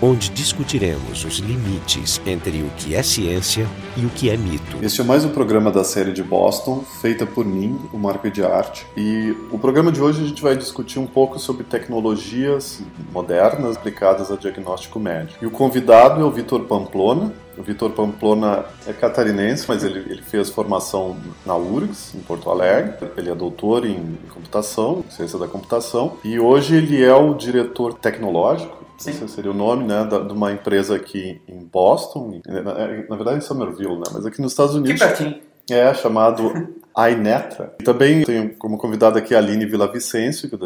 onde discutiremos os limites entre o que é ciência e o que é mito. Este é mais um programa da série de Boston, feita por mim, o Marco de Arte. E o programa de hoje a gente vai discutir um pouco sobre tecnologias modernas aplicadas a diagnóstico médico. E o convidado é o Vitor Pamplona, o Vitor Pamplona é catarinense, mas ele, ele, fez formação na URGS, em Porto Alegre. Ele é doutor em computação, ciência da computação, e hoje ele é o diretor tecnológico Sim. esse seria o nome, né, da, de uma empresa aqui em Boston, na, na, verdade em Somerville, né, mas aqui nos Estados Unidos. Que pertinho. É, chamado iNetra. Também tenho como convidada aqui a Aline Vicencio, que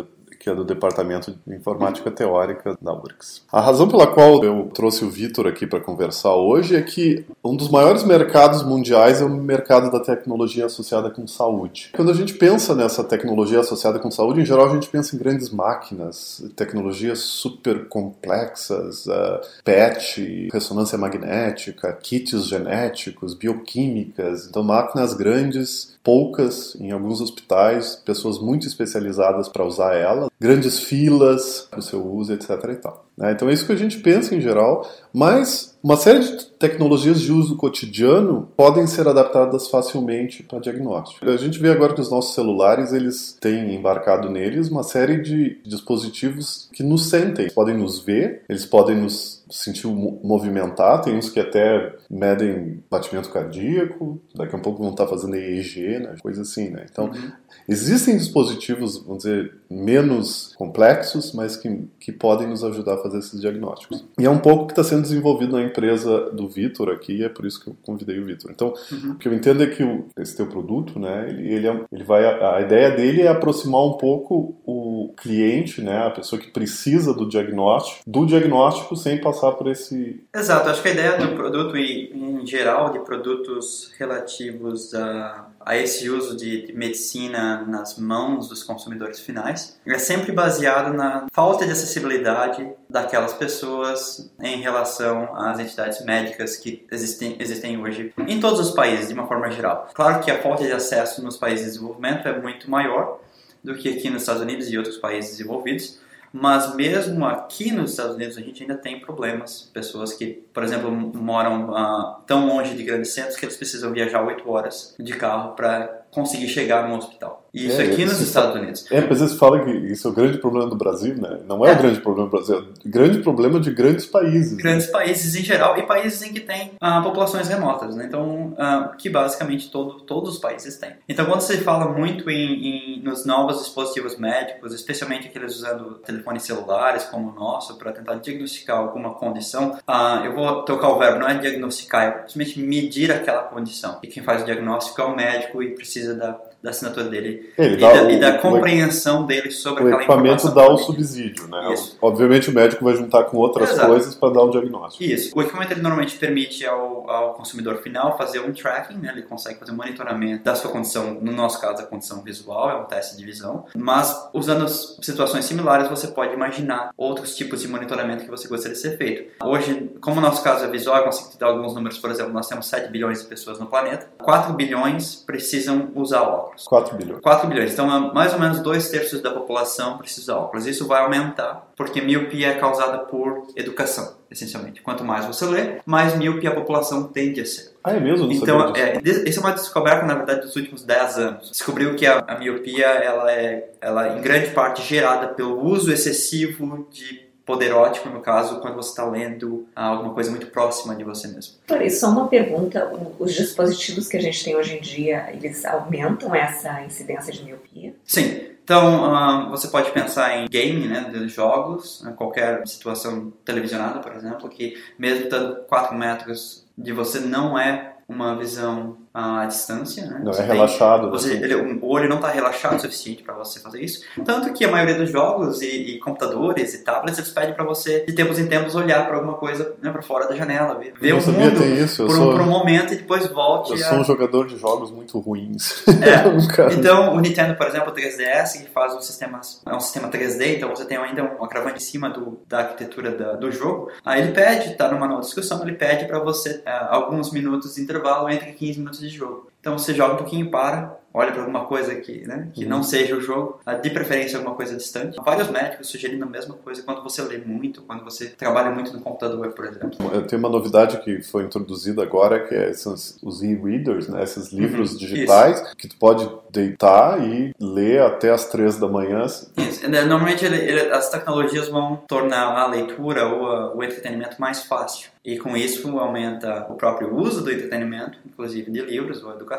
que é do Departamento de Informática Teórica da URGS. A razão pela qual eu trouxe o Vitor aqui para conversar hoje é que um dos maiores mercados mundiais é o mercado da tecnologia associada com saúde. Quando a gente pensa nessa tecnologia associada com saúde, em geral a gente pensa em grandes máquinas, tecnologias super complexas, uh, PET, ressonância magnética, kits genéticos, bioquímicas, então máquinas grandes poucas em alguns hospitais, pessoas muito especializadas para usar ela, grandes filas para o seu uso, etc. E tal. Né? Então é isso que a gente pensa em geral, mas uma série de tecnologias de uso cotidiano podem ser adaptadas facilmente para diagnóstico. A gente vê agora que os nossos celulares eles têm embarcado neles uma série de dispositivos que nos sentem, eles podem nos ver, eles podem nos sentir movimentar, tem uns que até medem batimento cardíaco, daqui a pouco vão estar fazendo EEG, né, coisa assim, né? Então, uhum. Existem dispositivos, vamos dizer, menos complexos, mas que, que podem nos ajudar a fazer esses diagnósticos. E é um pouco que está sendo desenvolvido na empresa do Vitor aqui, é por isso que eu convidei o Vitor. Então, uhum. o que eu entendo é que o, esse teu produto, né, ele, ele, é, ele vai, a ideia dele é aproximar um pouco o cliente, né, a pessoa que precisa do diagnóstico, do diagnóstico sem passar por esse... Exato, acho que a ideia do produto e, em geral, de produtos relativos a, a esse uso de medicina nas mãos dos consumidores finais é sempre baseado na falta de acessibilidade daquelas pessoas em relação às entidades médicas que existem, existem hoje em todos os países, de uma forma geral. Claro que a falta de acesso nos países de desenvolvimento é muito maior do que aqui nos Estados Unidos e outros países desenvolvidos, mas mesmo aqui nos Estados Unidos a gente ainda tem problemas. Pessoas que, por exemplo, moram uh, tão longe de grandes centros que eles precisam viajar 8 horas de carro para conseguir chegar no hospital. Isso é, aqui nos Estados Unidos. É, mas eles falam que isso é o grande problema do Brasil, né? Não é, é. o grande problema do Brasil, é o grande problema de grandes países. Né? Grandes né? países em geral e países em que tem ah, populações remotas, né? Então, ah, que basicamente todo, todos os países têm. Então, quando se fala muito em, em, nos novos dispositivos médicos, especialmente aqueles usando telefones celulares como o nosso para tentar diagnosticar alguma condição, ah, eu vou tocar o verbo, não é diagnosticar, é simplesmente medir aquela condição. E quem faz o diagnóstico é o médico e precisa da da assinatura dele e, da, o, e, da, compreensão o, dele sobre aquela informação. O equipamento dá o subsídio, né? Isso. Obviamente o médico vai juntar com outras Exato. coisas para dar o diagnóstico. Isso. O equipamento ele normalmente permite ao, ao consumidor final fazer um tracking, né? Ele consegue fazer um monitoramento da sua condição, no nosso caso a condição visual, é um teste de visão, mas usando situações similares você pode imaginar outros tipos de monitoramento que você gostaria de ser feito. Hoje, como o nosso caso é visual, eu consigo te dar alguns números, por exemplo, nós temos 7 bilhões de pessoas no planeta, 4 bilhões precisam usar óculos óculos. 4 bilhões. 4 bilhões. Então, mais ou menos dois terços da população precisa de óculos. Isso vai aumentar, porque miopia é causada por educação, essencialmente. Quanto mais você lê, mais miopia a população tende a ser. Ah, é mesmo? Então, é, essa é uma descoberta, na verdade, dos últimos 10 anos. Descobriu que a, a miopia, ela é, ela, em grande parte, gerada pelo uso excessivo de poder ótimo, no caso, quando você está lendo alguma coisa muito próxima de você mesmo. Só uma pergunta: os dispositivos que a gente tem hoje em dia, eles aumentam essa incidência de miopia? Sim. Então, você pode pensar em game, né, jogos, né, qualquer situação televisionada, por exemplo, que mesmo estando 4 metros de você não é uma visão à distância, né? Não você é relaxado. Tem, você, ele, o olho não está relaxado o suficiente para você fazer isso. Tanto que a maioria dos jogos e, e computadores e tablets eles pedem para você de tempos em tempos olhar para alguma coisa né, para fora da janela, ver, ver o mundo isso. Por, sou, um, por, um, momento e depois volte. Eu a... sou um jogador de jogos muito ruins. É. então o Nintendo, por exemplo, o 3DS que faz um sistema é um sistema 3D, então você tem ainda um agravante em cima do, da arquitetura da, do jogo. Aí ele pede, tá no manual de discussão, ele pede para você é, alguns minutos de intervalo entre 15 minutos de jogo. Então você joga um pouquinho e para, olha para alguma coisa que, né, que Uhum. não seja o jogo, de preferência alguma coisa distante. Vários médicos sugerindo a mesma coisa quando você lê muito, quando você trabalha muito no computador, por exemplo. Eu tenho uma novidade que foi introduzida agora, que é esses, os e-readers, né? esses livros Uhum, digitais, que tu pode deitar e ler até as três da manhã. Isso. né, Normalmente ele- ele- as tecnologias vão tornar a leitura ou a- o entretenimento mais fácil. E com isso aumenta o próprio uso do entretenimento, inclusive de livros ou educação.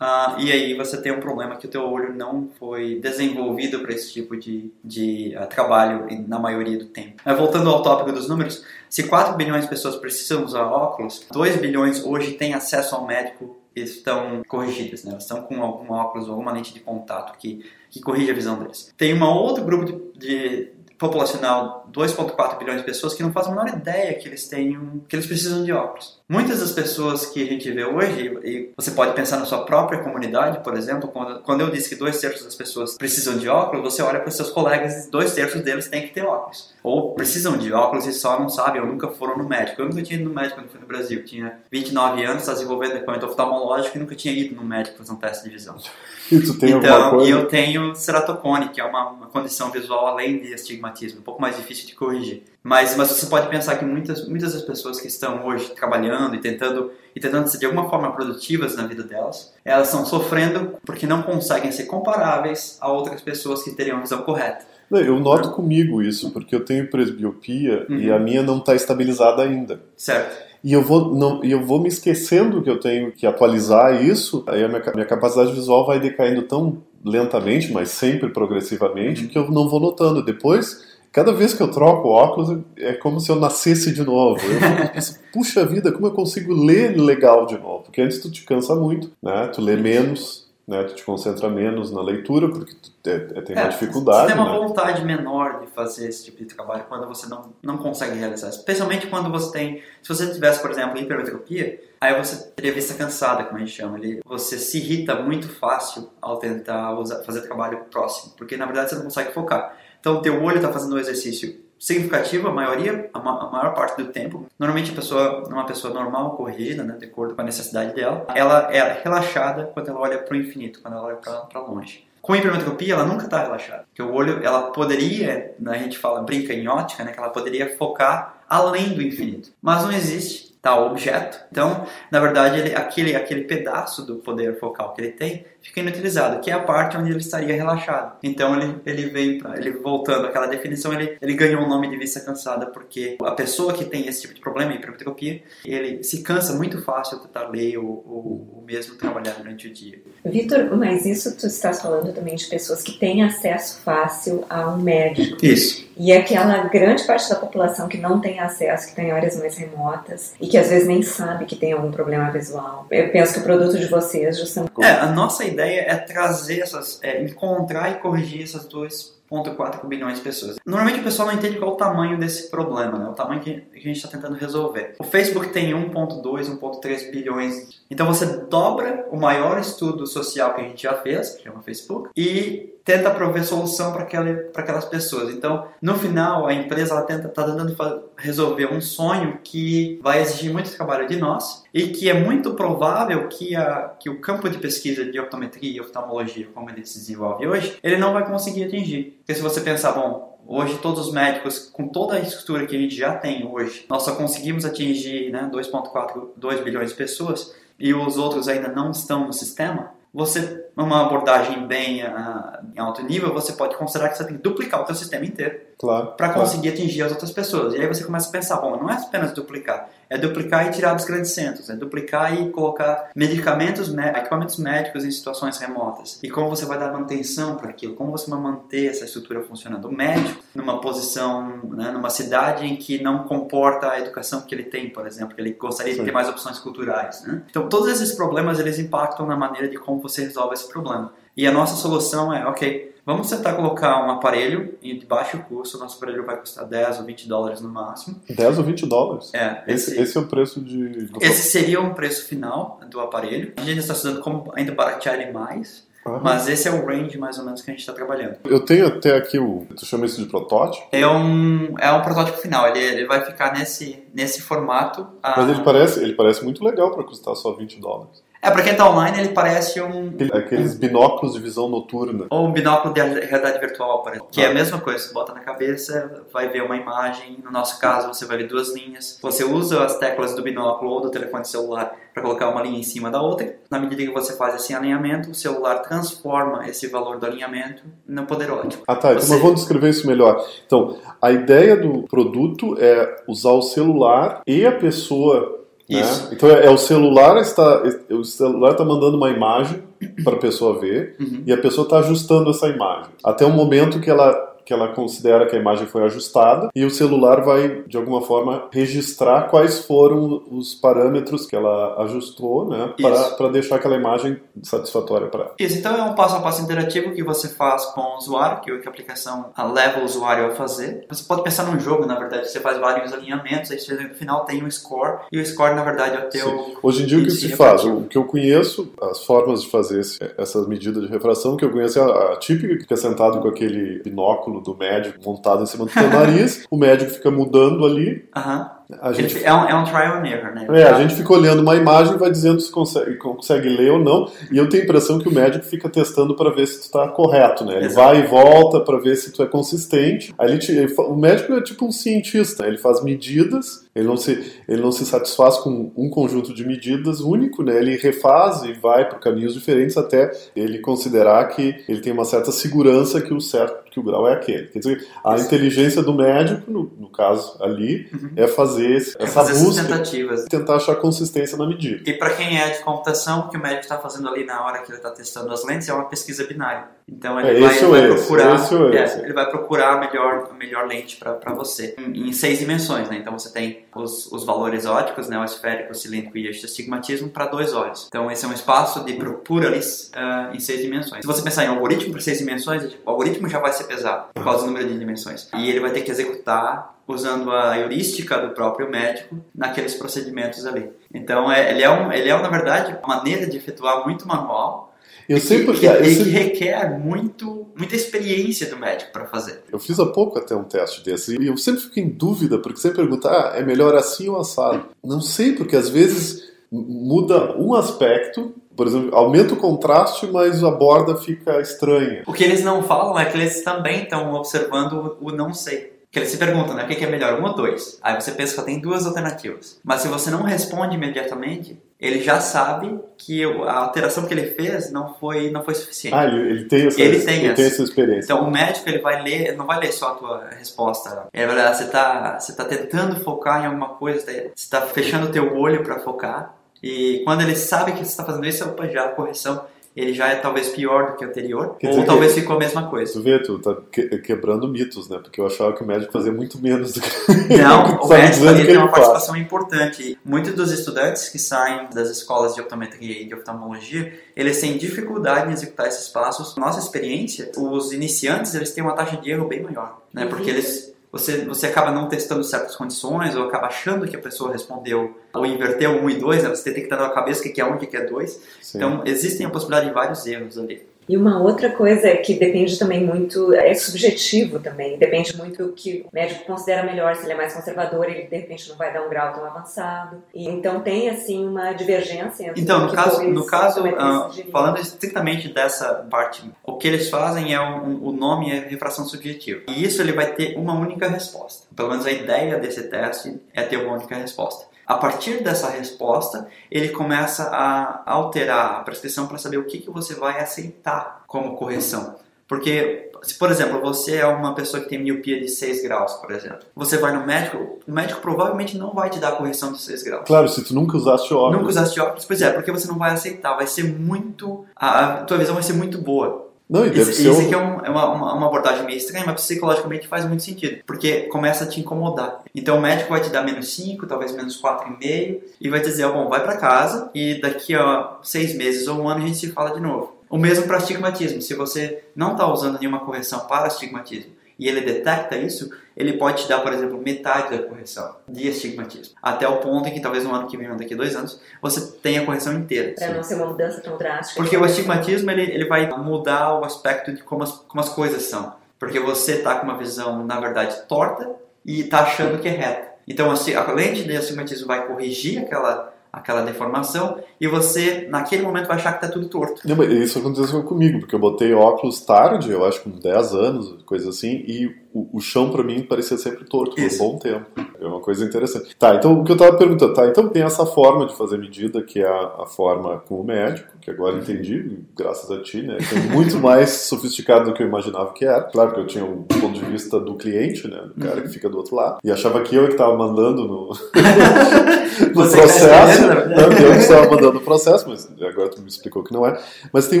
Ah, e aí você tem um problema que o teu olho não foi desenvolvido para esse tipo de, de ah, trabalho na maioria do tempo. Mas voltando ao tópico dos números, se 4 bilhões de pessoas precisam usar óculos, 2 bilhões hoje têm acesso ao médico estão corrigidas, né? Elas estão com algum óculos ou alguma lente de contato que, que corrige a visão deles. Tem um outro grupo de, de populacional, 2,4 bilhões de pessoas, que não fazem a menor ideia que eles tenham, que eles precisam de óculos. Muitas das pessoas que a gente vê hoje, e você pode pensar na sua própria comunidade, por exemplo, quando, quando eu disse que dois terços das pessoas precisam de óculos, você olha para os seus colegas e dois terços deles têm que ter óculos. Ou precisam de óculos e só não sabem, ou nunca foram no médico. Eu nunca tinha ido no médico quando fui no Brasil. Tinha 29 anos, estava desenvolvendo equipamento oftalmológico e nunca tinha ido no médico fazer um teste de visão. E tu tem Então, coisa? e eu tenho ceratocone, que é uma, uma condição visual além de astigmatismo, um pouco mais difícil de corrigir. Mas, mas você pode pensar que muitas, muitas das pessoas que estão hoje trabalhando e tentando, e tentando ser de alguma forma produtivas na vida delas, elas estão sofrendo porque não conseguem ser comparáveis a outras pessoas que teriam a visão correta. Não, eu noto comigo isso, porque eu tenho presbiopia e Uhum. a minha não está estabilizada ainda. Certo? E eu vou, não, e eu vou me esquecendo que eu tenho que atualizar isso, aí a minha, minha capacidade visual vai decaindo tão lentamente, mas sempre progressivamente, Uhum. que eu não vou notando. Depois, cada vez que eu troco o óculos, é como se eu nascesse de novo. Eu pensando, puxa vida, como eu consigo ler legal de novo? Porque antes tu te cansa muito, né? Tu lê menos, né? Tu te concentra menos na leitura, porque tu te- é, tem uma É, dificuldade, Você tem uma né? vontade menor de fazer esse tipo de trabalho quando você não, não consegue realizar. Especialmente quando você tem. Se você tivesse, por exemplo, hipermetropia, aí você teria vista cansada, como a gente chama. Ele, você se irrita muito fácil ao tentar usar, fazer trabalho próximo, porque na verdade você não consegue focar. Então, o teu olho está fazendo um exercício significativo, a maioria, a, ma- a maior parte do tempo. Normalmente, a pessoa, uma pessoa normal, corrigida, né, de acordo com a necessidade dela, ela é relaxada quando ela olha para o infinito, quando ela olha para longe. Com hipermetropia, ela nunca está relaxada. Porque o olho, ela poderia, né, a gente fala, brinca em ótica, né, que ela poderia focar além do infinito. Mas não existe tal objeto. Então, na verdade, ele, aquele, aquele pedaço do poder focal que ele tem fica inutilizado, que é a parte onde ele estaria relaxado. Então, ele, ele veio para ele voltando àquela definição, ele, ele ganhou o nome de vista cansada, porque a pessoa que tem esse tipo de problema, hipermetropia, ele se cansa muito fácil ao tentar ler ou, ou, ou mesmo trabalhar durante o dia. Vitor, mas isso tu estás falando também de pessoas que têm acesso fácil a um médico. Isso. E aquela grande parte da população que não tem acesso, que está em áreas mais remotas e que às vezes nem sabe que tem algum problema visual. Eu penso que o produto de vocês justamente É, a nossa ideia é trazer essas, é, encontrar e corrigir essas 2,4 bilhões de pessoas. Normalmente o pessoal não entende qual é o tamanho desse problema, né? O tamanho que a gente está tentando resolver. O Facebook tem 1,2, 1,3 bilhões. Então você dobra o maior estudo social que a gente já fez, que chama Facebook, e tenta prover solução para aquelas pessoas. Então, no final, a empresa ela tenta tá tentando resolver um sonho que vai exigir muito trabalho de nós e que é muito provável que, a, que o campo de pesquisa de optometria e oftalmologia, como ele se desenvolve hoje, ele não vai conseguir atingir. Porque se você pensar, bom, hoje todos os médicos, com toda a estrutura que a gente já tem hoje, nós só conseguimos atingir né, 2,4, 2 bilhões de pessoas e os outros ainda não estão no sistema, você, numa abordagem bem ah, em alto nível, você pode considerar que você tem que duplicar o seu sistema inteiro Claro. para claro. conseguir atingir as outras pessoas. E aí você começa a pensar, bom, não é apenas duplicar, é duplicar e tirar dos grandes centros, é duplicar e colocar medicamentos, mé- equipamentos médicos em situações remotas. E como você vai dar manutenção para aquilo? Como você vai manter essa estrutura funcionando? O médico, numa posição, né, numa cidade em que não comporta a educação que ele tem, por exemplo, que ele gostaria de Sim. ter mais opções culturais. Né? Então, todos esses problemas, eles impactam na maneira de como você resolve esse problema. E a nossa solução é, ok, vamos tentar colocar um aparelho de baixo custo, nosso aparelho vai custar 10 ou 20 dólares no máximo. 10 ou 20 dólares. É, Esse, esse, esse é o preço de. esse seria um preço final do aparelho. A gente está estudando como ainda baratear ele mais, Aham. mas esse é o range mais ou menos que a gente está trabalhando. Eu tenho até aqui o. Tu chama isso de protótipo? É um, é um protótipo final, ele, ele vai ficar nesse, nesse formato. ah, Mas ele parece, ele parece muito legal para custar só 20 dólares. É, pra quem tá online, ele parece um. Aqueles binóculos de visão noturna. Ou um binóculo de realidade virtual, exemplo. Que é a mesma coisa. Você bota na cabeça, vai ver uma imagem. No nosso caso, você vai ver duas linhas. Você usa as teclas do binóculo ou do telefone celular para colocar uma linha em cima da outra. Na medida que você faz esse alinhamento, o celular transforma esse valor do alinhamento no poder ótico. Ah, tá. Então você... vamos descrever isso melhor. Então, a ideia do produto é usar o celular e a pessoa né? Então é, é, o celular está o celular está mandando uma imagem para a pessoa ver uhum. e a pessoa está ajustando essa imagem até o momento que ela que ela considera que a imagem foi ajustada e o celular vai, de alguma forma, registrar quais foram os parâmetros que ela ajustou, né, para deixar aquela imagem satisfatória para ela. Isso, então é um passo a passo interativo que você faz com o usuário, que, a aplicação leva o usuário a fazer. Você pode pensar num jogo, na verdade, você faz vários alinhamentos, aí você, no final tem um score, e o score, na verdade, é o teu... Sim. Hoje em dia, o que se faz? O que eu conheço, as formas de fazer essas medidas de refração, que eu conheço é a, a típica, que fica sentado com aquele binóculo do médico montado em cima do seu nariz, o médico fica mudando ali. Uhum. A gente, é, um, é um trial and error, né? É, a gente fica olhando uma imagem e vai dizendo se consegue, consegue ler ou não. E eu tenho a impressão que o médico fica testando para ver se tu está correto, né? Ele Exato. vai e volta para ver se tu é consistente. Aí ele te, o médico é tipo um cientista, né? ele faz medidas, ele não se, ele não se satisfaz com um conjunto de medidas único, né? Ele refaz e vai por caminhos diferentes até ele considerar que ele tem uma certa segurança que o certo que o grau é aquele. Quer dizer, a Isso. inteligência do médico, no, no caso ali, uhum. é fazer é essa fazer busca, tentativas. tentar achar consistência na medida. E para quem é de computação, o que o médico está fazendo ali na hora que ele está testando as lentes é uma pesquisa binária. Então ele, é, vai, ele vai esse, procurar, esse. É, ele vai procurar a melhor, a melhor lente para você em, em, seis dimensões, né? Então você tem os, os valores óticos, né? O esférico, o cilíndrico e o astigmatismo para dois olhos. Então esse é um espaço de procura uh, em seis dimensões. Se você pensar em algoritmo para seis dimensões, o algoritmo já vai ser pesado por causa do número de dimensões. E ele vai ter que executar usando a heurística do próprio médico naqueles procedimentos ali. Então, é, ele, é um, ele é, na verdade, uma maneira de efetuar muito manual eu sei porque. Que, que, que requer muito, muita experiência do médico para fazer. Eu fiz há pouco até um teste desse e eu sempre fico em dúvida, porque sempre pergunta, ah, é melhor assim ou assado? Não sei, porque às vezes muda um aspecto por exemplo, aumenta o contraste, mas a borda fica estranha. O que eles não falam é que eles também estão observando o não sei. Que eles se perguntam, né? O que é melhor, um ou dois? Aí você pensa que tem duas alternativas. Mas se você não responde imediatamente, ele já sabe que a alteração que ele fez não foi, não foi suficiente. Ah, ele, ele tem essa, ele tem, ele essa. tem essa experiência. Então o médico ele vai ler, não vai ler só a tua resposta. É verdade, você está você tá tentando focar em alguma coisa, você está fechando o teu olho para focar e quando ele sabe que você está fazendo isso, opa, já a correção ele já é talvez pior do que o anterior, Quer ou talvez ficou a mesma coisa. Tu vê, tu tá quebrando mitos, né? Porque eu achava que o médico fazia muito menos do que Não, o médico ele tem uma participação faz. importante. Muitos dos estudantes que saem das escolas de optometria e de oftalmologia, eles têm dificuldade em executar esses passos. Nossa experiência, os iniciantes, eles têm uma taxa de erro bem maior, né? Porque eles você, você acaba não testando certas condições, ou acaba achando que a pessoa respondeu, ou inverteu um e dois, né? você tem que estar na cabeça o que é um e o que é dois. Então, existem a possibilidade de vários erros ali. E uma outra coisa que depende também muito, é subjetivo também, depende muito do que o médico considera melhor, se ele é mais conservador, ele de repente não vai dar um grau tão avançado. E, então tem assim uma divergência entre Então, no caso, no caso uh, falando estritamente dessa parte, o que eles fazem é um, o nome é refração subjetiva. E isso ele vai ter uma única resposta. Pelo menos a ideia desse teste é ter uma única resposta. A partir dessa resposta, ele começa a alterar a prescrição para saber o que, que você vai aceitar como correção. Porque, se por exemplo, você é uma pessoa que tem miopia de 6 graus, por exemplo, você vai no médico, o médico provavelmente não vai te dar a correção de 6 graus. Claro, se tu nunca usaste óculos. Nunca usaste óculos, pois é, porque você não vai aceitar, vai ser muito. A, a tua visão vai ser muito boa. Não, e deve ser isso aqui é, um, é uma, uma, uma, abordagem meio estranha, mas psicologicamente faz muito sentido, porque começa a te incomodar. Então o médico vai te dar menos 5, talvez menos 4,5, e vai te dizer, oh, bom, vai para casa e daqui a seis meses ou um ano a gente se fala de novo. O mesmo para astigmatismo, se você não está usando nenhuma correção para astigmatismo, e ele detecta isso, ele pode te dar, por exemplo, metade da correção de astigmatismo. Até o ponto em que talvez no ano que vem ou daqui a dois anos você tenha a correção inteira. Para não ser uma mudança tão drástica. Porque o astigmatismo ele, ele vai mudar o aspecto de como as, como as coisas são. Porque você está com uma visão, na verdade, torta e está achando que é reta. Então, assim, a lente de astigmatismo vai corrigir aquela aquela deformação e você, naquele momento, vai achar que está tudo torto. Isso aconteceu comigo, porque eu botei óculos tarde, eu acho com 10 anos, coisa assim, e o, o chão para mim parecia sempre torto por um bom tempo. É uma coisa interessante. Tá, então o que eu estava perguntando, tá, então tem essa forma de fazer medida, que é a, a forma com o médico, que agora entendi, graças a ti, né? Que é muito mais sofisticado do que eu imaginava que era. Claro que eu tinha um ponto de vista do cliente, né? Do cara que fica do outro lado. E achava que eu que estava mandando no, no processo. Não, que eu que estava mandando o processo, mas agora tu me explicou que não é. Mas tem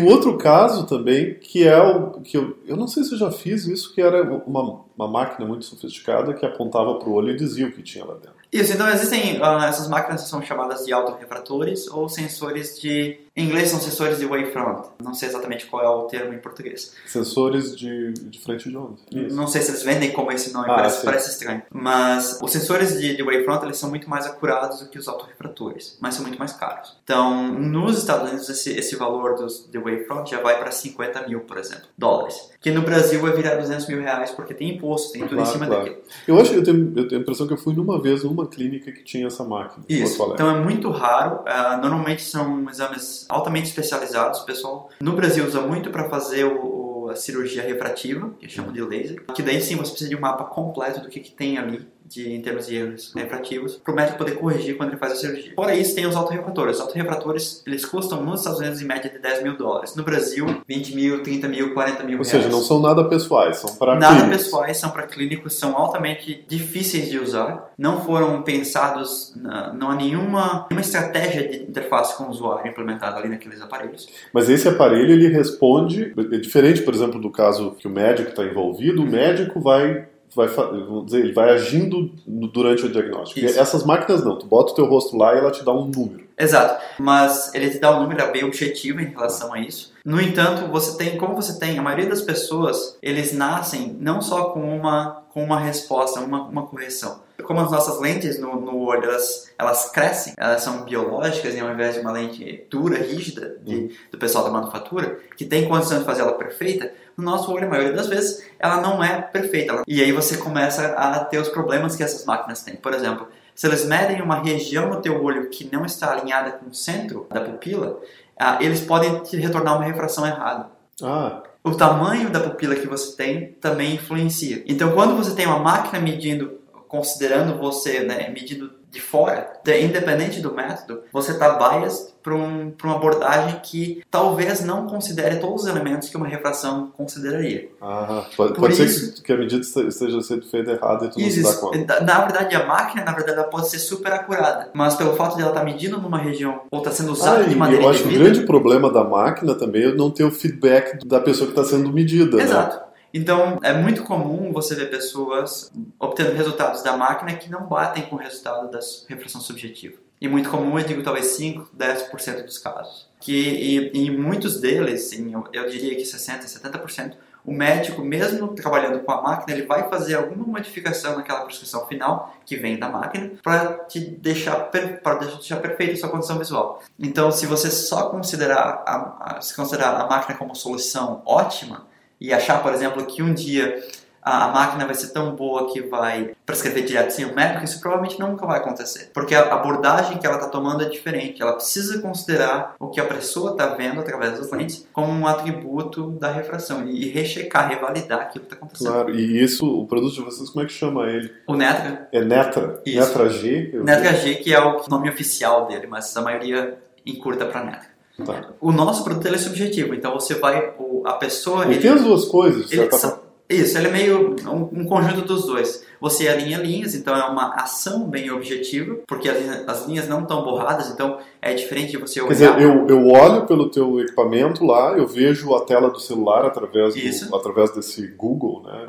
um outro caso também, que é o que eu, eu não sei se eu já fiz isso, que era uma, uma máquina muito sofisticada que apontava para o olho e dizia o que tinha lá dentro. Isso, então existem uh, essas máquinas são chamadas de autorrefratores ou sensores de. Em inglês são sensores de wavefront. Não sei exatamente qual é o termo em português. Sensores de, de frente de onda. Isso. Não sei se eles vendem como esse nome, ah, parece, parece, estranho. Mas os sensores de, de wavefront eles são muito mais acurados do que os autorrefratores, mas são muito mais caros. Então, nos Estados Unidos, esse, esse valor dos de wavefront já vai para 50 mil, por exemplo, dólares. Que no Brasil vai virar 200 mil reais porque tem imposto, tem tudo claro, em cima claro. daquilo. Eu acho eu tenho, eu tenho a impressão que eu fui numa vez numa clínica que tinha essa máquina. Isso. Então é muito raro. Uh, normalmente são exames altamente especializados. O pessoal no Brasil usa muito para fazer o, a cirurgia refrativa, que chama de laser. Que daí sim você precisa de um mapa completo do que, que tem ali de, em termos de erros refrativos, para o médico poder corrigir quando ele faz a cirurgia. Fora isso, tem os autorrefratores. Os autorrefratores, eles custam nos Estados Unidos em média de 10 mil dólares. No Brasil, 20 mil, 30 mil, 40 mil Ou reais. seja, não são nada pessoais, são para Nada clínicos. pessoais, são para clínicos, são altamente difíceis de usar, não foram pensados, não há nenhuma, nenhuma estratégia de interface com o usuário implementada ali naqueles aparelhos. Mas esse aparelho, ele responde, é diferente, por exemplo, do caso que o médico está envolvido, o médico vai vai, vamos dizer, ele vai agindo durante o diagnóstico. Essas máquinas não, tu bota o teu rosto lá e ela te dá um número. Exato, mas ele te dá um número é bem objetivo em relação a isso. No entanto, você tem, como você tem, a maioria das pessoas, eles nascem não só com uma, com uma resposta, uma, uma correção. Como as nossas lentes no, no olho, elas, elas crescem, elas são biológicas e ao invés de uma lente dura, rígida, de, uhum. do pessoal da manufatura, que tem condição de fazer ela perfeita, no nosso olho, a maioria das vezes, ela não é perfeita. E aí você começa a ter os problemas que essas máquinas têm. Por exemplo, se eles medem uma região no teu olho que não está alinhada com o centro da pupila, ah, eles podem te retornar uma refração errada. Ah. O tamanho da pupila que você tem também influencia. Então, quando você tem uma máquina medindo, considerando você, né, medindo de fora, independente do método, você está biased para um, uma abordagem que talvez não considere todos os elementos que uma refração consideraria. Ah, pode, pode isso, ser que a medida esteja sendo feita errada e tu não se dá conta. Na verdade, a máquina, na verdade, ela pode ser super acurada, mas pelo fato de ela estar tá medindo numa região ou estar tá sendo usada ah, de maneira Eu acho que o grande problema da máquina também é não ter o feedback da pessoa que está sendo medida. Né? Exato. Né? Então, é muito comum você ver pessoas obtendo resultados da máquina que não batem com o resultado da refração subjetiva. E muito comum, eu digo talvez 5, 10% dos casos. Que e, em muitos deles, em, eu, eu diria que 60, 70%, o médico, mesmo trabalhando com a máquina, ele vai fazer alguma modificação naquela prescrição final que vem da máquina para te deixar para deixar perfeita a sua condição visual. Então, se você só considerar a, a, se considerar a máquina como solução ótima, e achar, por exemplo, que um dia a, máquina vai ser tão boa que vai prescrever direto sem o médico, isso provavelmente nunca vai acontecer. Porque a abordagem que ela está tomando é diferente. Ela precisa considerar o que a pessoa está vendo através das lentes como um atributo da refração e rechecar, revalidar aquilo que está acontecendo. Claro, e isso, o produto de vocês, como é que chama ele? O Netra. É Netra? Isso. Netra G? Netra G, que é o nome oficial dele, mas a maioria encurta para Netra. Tá. O nosso produto é subjetivo, então você vai, a pessoa. Ele, ele tem as duas coisas. Ele, tá... Isso, ele é meio um, um, conjunto dos dois. Você alinha linhas, então é uma ação bem objetiva, porque as, as linhas não estão borradas, então é diferente de você olhar. Quer dizer, eu, eu olho pelo teu equipamento lá, eu vejo a tela do celular através, do, através desse Google, né?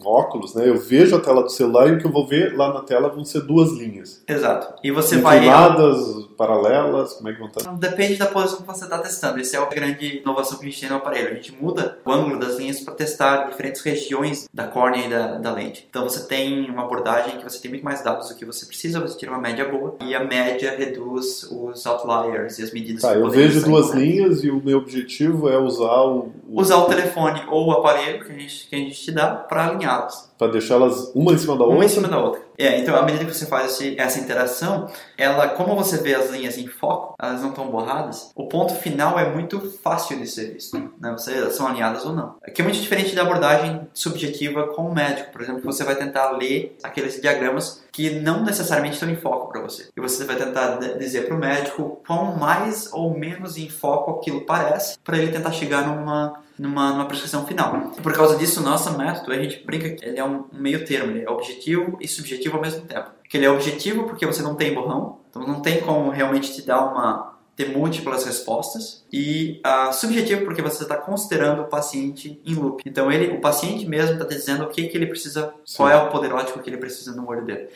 Um óculos, né? Eu vejo a tela do celular e o que eu vou ver lá na tela vão ser duas linhas. Exato. E você vai. paralelas, como é que vão estar? Depende da posição que você está testando. Essa é a grande inovação que a gente tem no aparelho. A gente muda o ângulo das linhas para testar diferentes regiões da córnea e da, da lente. Então você tem uma abordagem que você tem muito mais dados do que você precisa, você tira uma média boa e a média reduz os outliers e as medidas Tá, eu vejo duas linhas e o meu objetivo é usar o, o... usar o telefone ou o aparelho que a gente, que a gente te dá para alinhá-las. Para deixá-las uma em cima da outra? Uma em cima da outra. É, então à medida que você faz esse, essa interação, ela, como você vê as linhas em foco, elas não estão borradas, o ponto final é muito fácil de ser visto, né? Você, são alinhadas ou não. Que é muito diferente da abordagem subjetiva com o médico, por exemplo, você vai tentar ler aqueles diagramas que não necessariamente estão em foco para você. E você vai tentar dizer para o médico quão mais ou menos em foco aquilo parece, para ele tentar chegar numa numa, numa prescrição final. Por causa disso, nosso método, a gente brinca que ele é um meio termo, ele é objetivo e subjetivo ao mesmo tempo. Que ele é objetivo porque você não tem borrão, então não tem como realmente te dar uma ter múltiplas respostas e uh, subjetivo porque você está considerando o paciente em loop. Então ele, o paciente mesmo está dizendo o que que ele precisa, Sim. qual é o poder ótico que ele precisa no olho dele.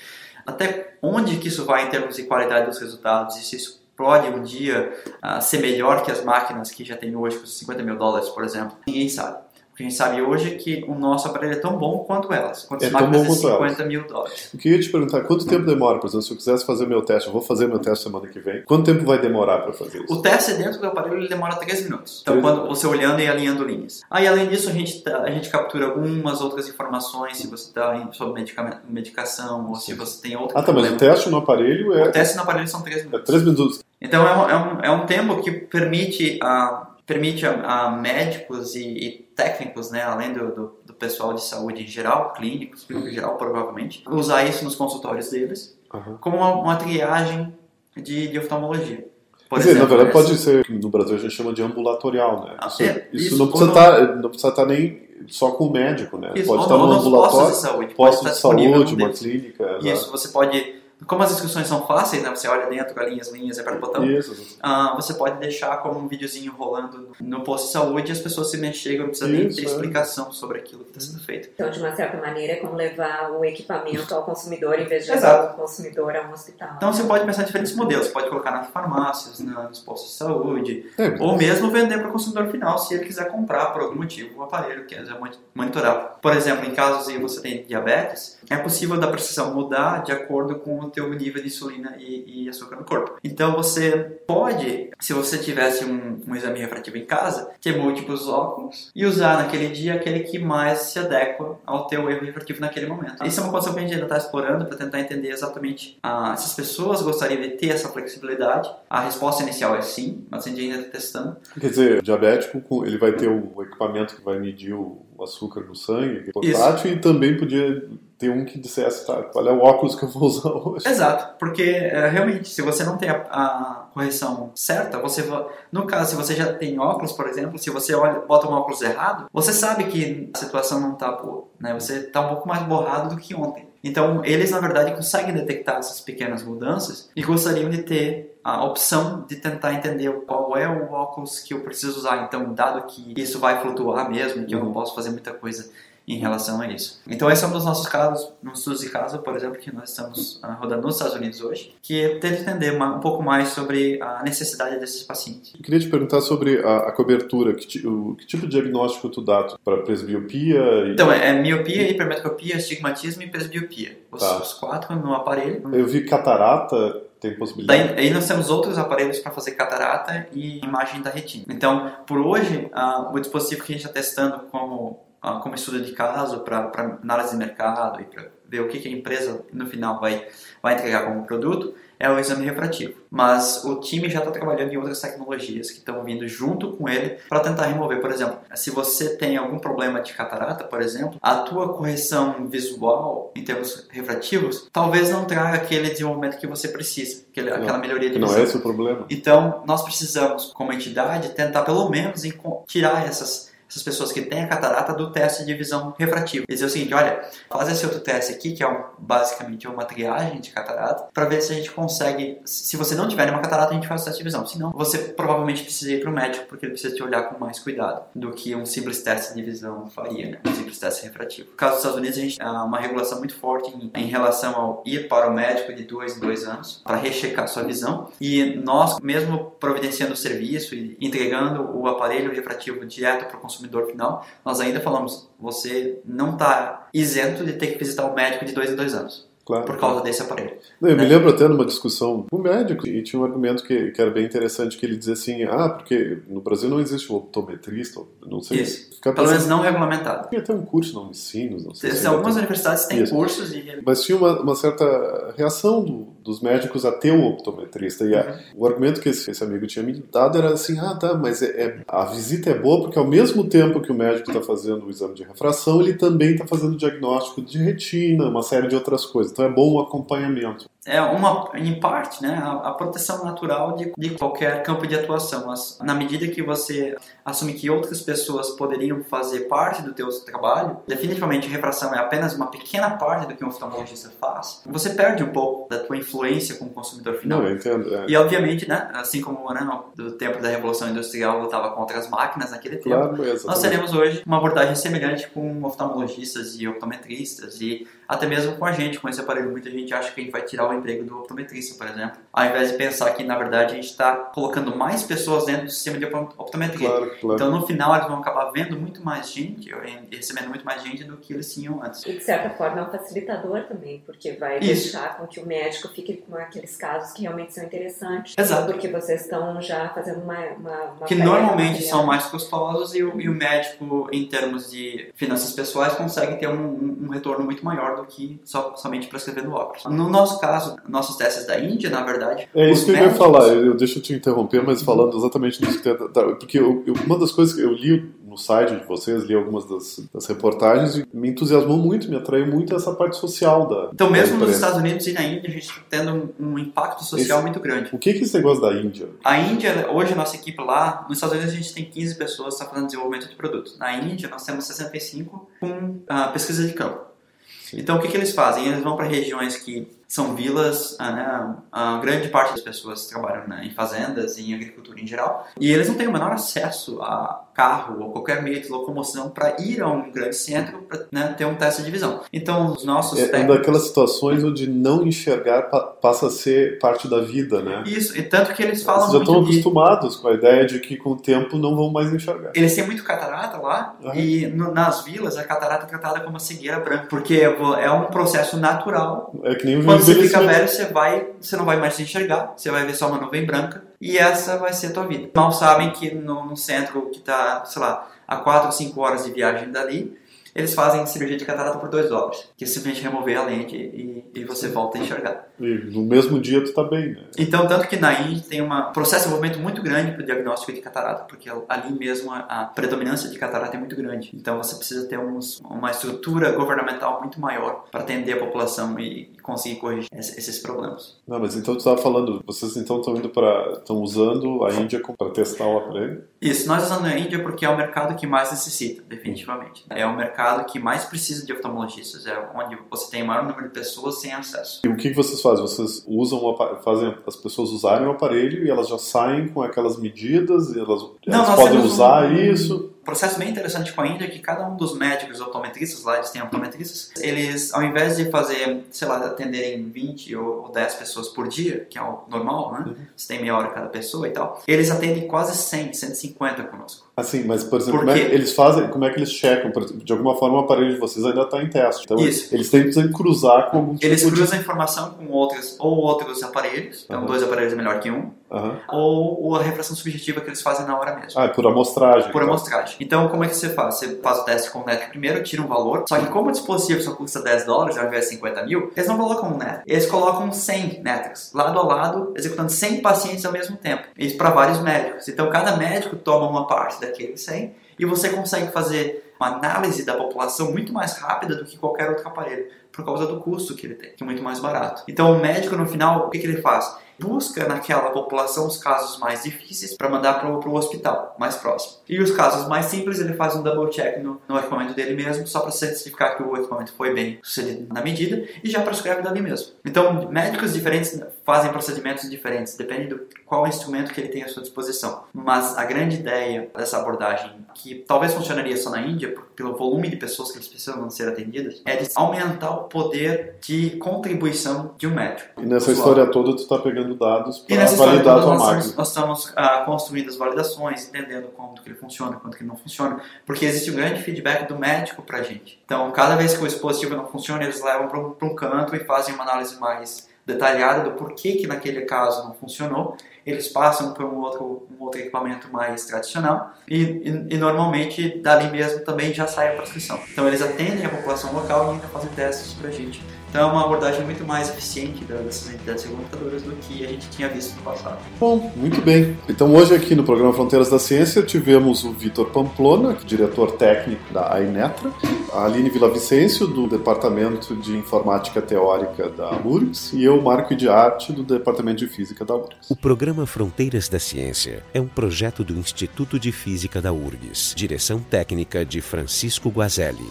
Até onde que isso vai em termos de qualidade dos resultados e se isso pode um dia uh, ser melhor que as máquinas que já tem hoje com 50 mil dólares, por exemplo? Ninguém sabe. O que a gente sabe hoje é que o nosso aparelho é tão bom quanto elas. Quanto é as máquinas de 50 elas. mil dólares. Eu queria te perguntar, quanto tempo demora, por exemplo, se eu quisesse fazer meu teste, eu vou fazer meu teste semana que vem, quanto tempo vai demorar para fazer isso? O teste dentro do aparelho ele demora 3 minutos. Então, 3 quando você olhando e alinhando linhas. Aí, além disso, a gente, tá, a gente captura algumas outras informações, se você está sobre medicação ou se você tem outro Ah, tá, mas o teste no aparelho é... O teste no aparelho são 3 minutos. É 3 minutos. Então, é um, é um, é um tempo que permite a permite a, a médicos e, e, técnicos, né, além do, do, do, pessoal de saúde em geral, clínicos, clínico em geral, provavelmente, usar isso nos consultórios deles uhum. como uma, uma triagem de, de oftalmologia. Por dizer, na verdade, pode ser, no Brasil a gente chama de ambulatorial, né? Isso, é, isso, isso não, precisa estar, tá, não precisa estar tá nem só com o médico, né? Isso, pode estar no ambulatório, de saúde, posto de saúde, uma clínica. Isso, você pode como as inscrições são fáceis, né? Você olha dentro, galinhas, linhas, aperta o botão. Isso. Uh, você pode deixar como um videozinho rolando no posto de saúde e as pessoas se chegam, não precisa nem ter é. explicação sobre aquilo que está sendo feito. Então, de uma certa maneira, é como levar o equipamento ao consumidor em vez de levar o consumidor a um hospital. Então, você pode pensar em diferentes modelos. Você pode colocar nas farmácias, nos postos de saúde, é, ou mesmo vender para o consumidor final, se ele quiser comprar por algum motivo o aparelho, quer dizer, monitorar. Por exemplo, em casos em que você tem diabetes, é possível da precisão mudar de acordo com o teu nível de insulina e, e, açúcar no corpo. Então você pode, se você tivesse um, um, exame refrativo em casa, ter múltiplos óculos e usar naquele dia aquele que mais se adequa ao teu erro refrativo naquele momento. Isso é uma coisa que a gente ainda está explorando para tentar entender exatamente ah, se as pessoas gostariam de ter essa flexibilidade. A resposta inicial é sim, mas a gente ainda está testando. Quer dizer, diabético, ele vai ter o equipamento que vai medir o açúcar no sangue, portátil, Isso. e também podia ter um que dissesse, tá, qual é o óculos que eu vou usar hoje. Exato, porque é, realmente, se você não tem a, a, correção certa, você no caso, se você já tem óculos, por exemplo, se você olha, bota um óculos errado, você sabe que a situação não está boa, né? Você está um pouco mais borrado do que ontem. Então, eles na verdade conseguem detectar essas pequenas mudanças e gostariam de ter a opção de tentar entender qual é o óculos que eu preciso usar. Então, dado que isso vai flutuar mesmo, que eu não posso fazer muita coisa em relação a isso. Então esse é um dos nossos casos, nos estudos de caso, por exemplo, que nós estamos uh, rodando nos Estados Unidos hoje, que tenta entender uma, um pouco mais sobre a necessidade desses pacientes. Eu queria te perguntar sobre a, a cobertura, que, o, que, tipo de diagnóstico tu dá para presbiopia? E... Então é, é miopia, hipermetropia, estigmatismo e presbiopia. Os, tá. os quatro no aparelho. Eu vi catarata, tem possibilidade. Daí, aí nós temos outros aparelhos para fazer catarata e imagem da retina. Então, por hoje, uh, o dispositivo que a gente está testando como ah, como estudo de caso para análise de mercado e para ver o que, que a empresa no final vai, vai entregar como produto, é o exame refrativo. Mas o time já está trabalhando em outras tecnologias que estão vindo junto com ele para tentar remover. Por exemplo, se você tem algum problema de catarata, por exemplo, a tua correção visual em termos refrativos talvez não traga aquele desenvolvimento que você precisa, aquele, não, aquela melhoria de visão. Não é esse o problema. Então, nós precisamos, como entidade, tentar pelo menos tirar essas essas pessoas que têm a catarata do teste de visão refrativa. Dizer o seguinte, olha, faz esse outro teste aqui, que é um, basicamente uma triagem de catarata, para ver se a gente consegue, se você não tiver uma catarata, a gente faz o teste de visão. Se não, você provavelmente precisa ir para o médico, porque ele precisa te olhar com mais cuidado do que um simples teste de visão faria, né? um simples teste refrativo. No caso dos Estados Unidos, a gente tem uma regulação muito forte em, em relação ao ir para o médico de dois em dois anos, para rechecar sua visão, e nós, mesmo providenciando o serviço e entregando o aparelho refrativo direto para o consumidor, consumidor final, nós ainda falamos, você não está isento de ter que visitar o médico de dois em dois anos. Claro, por causa desse aparelho. Não, eu né? me lembro até numa discussão com um médico e tinha um argumento que, que era bem interessante que ele dizia assim, ah, porque no Brasil não existe o optometrista, não sei. Isso. Pelo menos pensando, não regulamentado. Tinha até um curso na Unicinos, não sei se Algumas tem. universidades têm Isso. cursos e Mas tinha uma, uma certa reação do- dos médicos a ter o optometrista. E a- o argumento que esse, esse amigo tinha me dado era assim: ah, tá, mas é, é- a visita é boa porque ao mesmo tempo que o médico está fazendo o exame de refração, ele também está fazendo o diagnóstico de retina, uma série de outras coisas. Então é bom o acompanhamento. É uma, em parte, né, a, a proteção natural de, de qualquer campo de atuação. Mas, na medida que você assume que outras pessoas poderiam fazer parte do teu trabalho, definitivamente a refração é apenas uma pequena parte do que um oftalmologista faz, você perde um pouco da tua influência com o consumidor final. Não, eu entendo. é. E obviamente, né, assim como né, no do tempo da Revolução Industrial lutava contra as máquinas naquele tempo, Claro, nós teremos hoje uma abordagem semelhante com oftalmologistas e optometristas e até mesmo com a gente, com esse aparelho. Muita gente acha que a gente vai tirar o emprego do optometrista, por exemplo, ao invés de pensar que, na verdade, a gente está colocando mais pessoas dentro do sistema de opto- optometria. Claro, claro. Então, no final, eles vão acabar vendo muito mais gente, e recebendo muito mais gente do que eles tinham antes. E de certa forma é um facilitador também, porque vai Isso. deixar com que o médico fique com aqueles casos que realmente são interessantes. Exato. Porque vocês estão já fazendo uma. uma, uma que normalmente material. são mais custosos e o, e o médico, em termos de finanças pessoais, consegue ter um, um- um retorno muito maior do que só, somente prescrevendo óculos. No nosso caso, nossos testes da Índia, na verdade, É isso que eu ia falar, eu, deixa eu te interromper, mas falando exatamente nisso que tem- tá, porque eu- eu- uma das coisas que eu li no site de vocês, li algumas das, das reportagens e me entusiasmou muito, me atraiu muito essa parte social da Então, mesmo da nos. Estados Unidos e na Índia, a gente está tendo um, um impacto social Esse- muito grande. O que é esse negócio da Índia? A Índia, hoje a nossa equipe lá, nos Estados Unidos a gente tem 15 pessoas que estão fazendo desenvolvimento de produto. Na Índia nós temos 65 com ah, pesquisa de campo. Então o que, que eles fazem? Eles vão para regiões que são vilas, ah, né? A grande parte das pessoas trabalham né, em fazendas e em agricultura em geral, e eles não têm o menor acesso a carro ou qualquer meio de locomoção para ir a um grande centro para né, ter um teste de visão. Então os nossos É, é técnicos- daquelas situações onde não enxergar pa- passa a ser parte da vida, né? Isso, e tanto que eles falam Vocês já estão muito de... acostumados com a ideia de que com o tempo não vão mais enxergar. Eles têm muito catarata lá Aham. e no- nas vilas a catarata é tratada como cegueira branca, porque é um processo natural. É que nem o você fica velho, você vai, você não vai mais se enxergar, você vai ver só uma nuvem branca e essa vai ser a tua vida. Mal sabem que no, no centro que está, sei lá, a 4 ou 5 horas de viagem dali, eles fazem cirurgia de catarata por 2 dólares, que é simplesmente remover a lente e, e você volta a enxergar. E no mesmo dia tu tá bem, né? Então, tanto que na Índia tem um processo de desenvolvimento muito grande para o diagnóstico de catarata, porque ali mesmo a, a predominância de catarata é muito grande. Então, você precisa ter uns, uma estrutura governamental muito maior para atender a população e, e conseguir corrigir es- esses problemas. Não, mas então tu estava falando, vocês então estão indo para, estão usando a Índia para testar o aparelho? Isso, nós usamos a Índia porque é o mercado que mais necessita, definitivamente. É o mercado que mais precisa de oftalmologistas, é onde você tem o maior número de pessoas sem acesso. E o que vocês fazem? Vocês usam, fazem as pessoas usarem o aparelho e elas já saem com aquelas medidas, e elas, elas nós podem usar um- isso. Processo bem interessante com a Índia é que cada um dos médicos optometristas, lá eles têm optometristas, eles, ao invés de fazer, sei lá, atenderem 20 ou ou 10 pessoas por dia, que é o normal, né? Uhum. Você tem meia hora cada pessoa e tal, eles atendem quase 100, 150 conosco. Assim, mas por exemplo, Por como é que eles fazem, como é que eles checam? Por exemplo, de alguma forma o aparelho de vocês ainda está em teste. Então Isso. eles tentam cruzar com algum Eles tipo de... cruzam a informação com outros ou outros aparelhos, então Uhum. dois aparelhos é melhor que um, Aham. ou, ou a refração subjetiva que eles fazem na hora mesmo. Ah, é por amostragem. Por então. amostragem. Então, como é que você faz? Você faz o teste com o NET primeiro, tira um valor, só que como o dispositivo só custa 10 dólares ao invés de 50 mil, eles não colocam um NET. Eles colocam 100 NETs, lado a lado, executando 100 pacientes ao mesmo tempo. Isso para vários médicos. Então, cada médico toma uma parte daqueles 100 e você consegue fazer uma análise da população muito mais rápida do que qualquer outro aparelho, por causa do custo que ele tem, que é muito mais barato. Então, o médico, no final, o que, que ele faz? Busca naquela população os casos mais difíceis para mandar para o hospital mais próximo. E os casos mais simples, ele faz um double check no, no equipamento dele mesmo, só para certificar que o equipamento foi bem sucedido na medida e já prescreve dali mesmo. Então, médicos diferentes fazem procedimentos diferentes, depende do qual instrumento que ele tem à sua disposição. Mas a grande ideia dessa abordagem, que talvez funcionaria só na Índia, pelo volume de pessoas que eles precisam ser atendidas, é de aumentar o poder de contribuição de um médico. E nessa história toda tu tá pegando dados para validar a tua máquina. Nós estamos ah, construindo as validações, entendendo como que ele funciona, quanto que ele não funciona, porque existe um grande feedback do médico para a gente. Então, cada vez que o dispositivo não funciona, eles levam para um, um canto e fazem uma análise mais detalhada do porquê que naquele caso não funcionou eles passam para um outro, um outro equipamento mais tradicional e, e, e, normalmente dali mesmo também já sai a prescrição. Então eles atendem a população local e ainda fazem testes para a gente. Então é uma abordagem muito mais eficiente dessas entidades regulamentadoras do que a gente tinha visto no passado. Bom, muito bem. Então hoje aqui no programa Fronteiras da Ciência tivemos o Vitor Pamplona, diretor técnico da AINETRA, a Aline Vicencio do Departamento de Informática Teórica da URGS, e eu, Marco de Arte, do Departamento de Física da URGS. O programa Fronteiras da Ciência é um projeto do Instituto de Física da URGS, direção técnica de Francisco Guazelli.